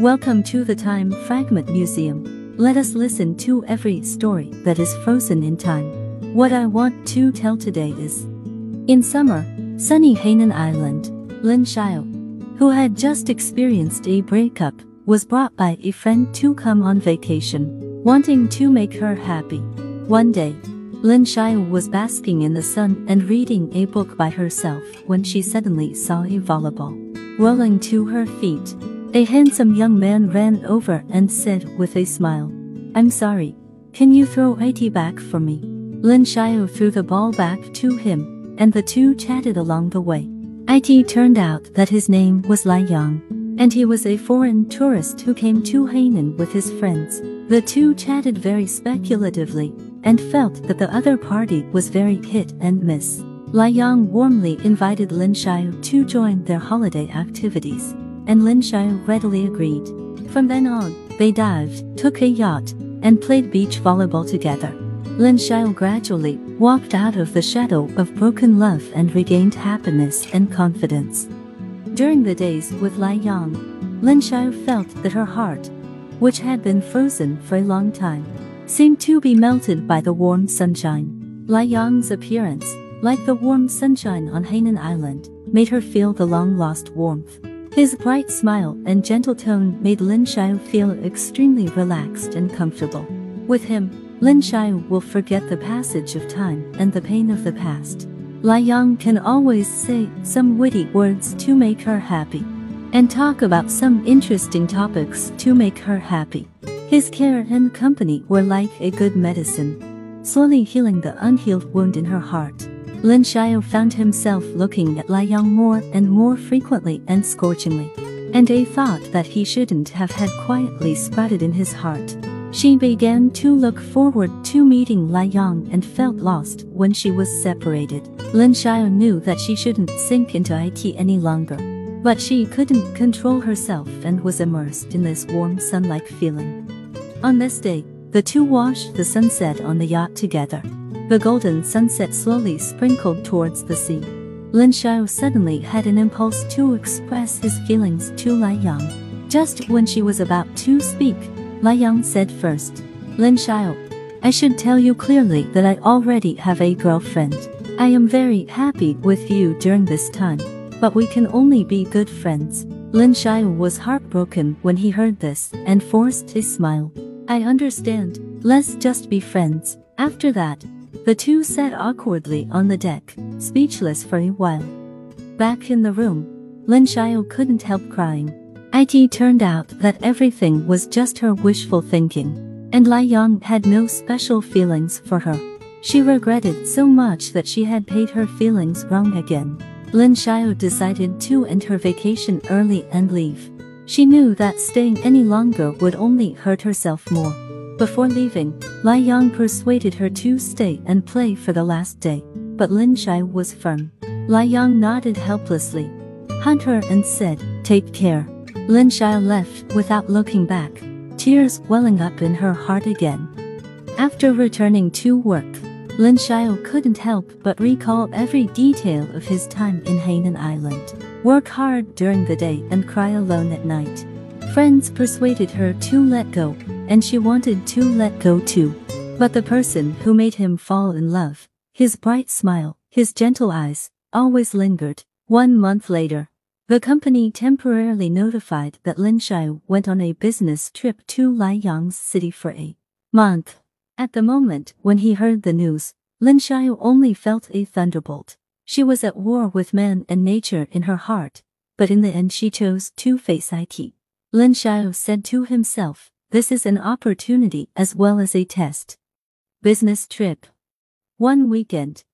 Welcome to the Time Fragment Museum. Let us listen to every story that is frozen in time. What I want to tell today is In summer, sunny Hainan Island, Lin Xiao, who had just experienced a breakup, was brought by a friend to come on vacation, wanting to make her happy. One day, Lin Xiao was basking in the sun and reading a book by herself when she suddenly saw a volleyball rolling to her feet. A handsome young man ran over and said with a smile, I'm sorry, can you throw it back for me? Lin Xiao threw the ball back to him, and the two chatted along the way. It turned out that his name was Lai Yang, and he was a foreign tourist who came to Hainan with his friends. The two chatted very speculatively, and felt that the other party was very hit and miss. Lai Yang warmly invited Lin Xiao to join their holiday activities and Lin Xiao readily agreed. From then on, they dived, took a yacht, and played beach volleyball together. Lin Xiao gradually walked out of the shadow of broken love and regained happiness and confidence. During the days with Lai Yang, Lin Xiao felt that her heart, which had been frozen for a long time, seemed to be melted by the warm sunshine. Lai Yang's appearance, like the warm sunshine on Hainan Island, made her feel the long-lost warmth. His bright smile and gentle tone made Lin Xiao feel extremely relaxed and comfortable. With him, Lin Xiao will forget the passage of time and the pain of the past. Lai Yang can always say some witty words to make her happy and talk about some interesting topics to make her happy. His care and company were like a good medicine, slowly healing the unhealed wound in her heart. Lin Xiao found himself looking at Lai Yang more and more frequently and scorchingly. And a thought that he shouldn't have had quietly sprouted in his heart. She began to look forward to meeting Lai Yang and felt lost when she was separated. Lin Xiao knew that she shouldn't sink into it any longer. But she couldn't control herself and was immersed in this warm sun-like feeling. On this day, the two watched the sunset on the yacht together. The golden sunset slowly sprinkled towards the sea. Lin Xiao suddenly had an impulse to express his feelings to Lai Yang. Just when she was about to speak, Lai Yang said first, Lin Xiao, I should tell you clearly that I already have a girlfriend. I am very happy with you during this time, but we can only be good friends. Lin Xiao was heartbroken when he heard this and forced a smile. I understand, let's just be friends. After that, the two sat awkwardly on the deck, speechless for a while. Back in the room, Lin Xiao couldn't help crying. It turned out that everything was just her wishful thinking, and Lai Yang had no special feelings for her. She regretted so much that she had paid her feelings wrong again. Lin Xiao decided to end her vacation early and leave. She knew that staying any longer would only hurt herself more. Before leaving, Lai Yang persuaded her to stay and play for the last day, but Lin Xiao was firm. Lai Yang nodded helplessly, hugged her and said, take care. Lin Xiao left without looking back, tears welling up in her heart again. After returning to work, Lin Xiao couldn't help but recall every detail of his time in Hainan Island. Work hard during the day and cry alone at night. Friends persuaded her to let go, and she wanted to let go too. But the person who made him fall in love, his bright smile, his gentle eyes, always lingered. One month later, the company temporarily notified that Lin Xiao went on a business trip to Lai Yang's city for a month. At the moment when he heard the news, Lin Xiao only felt a thunderbolt. She was at war with man and nature in her heart, but in the end she chose to face it. Lin Xiao said to himself, this is an opportunity as well as a test. Business trip. One weekend,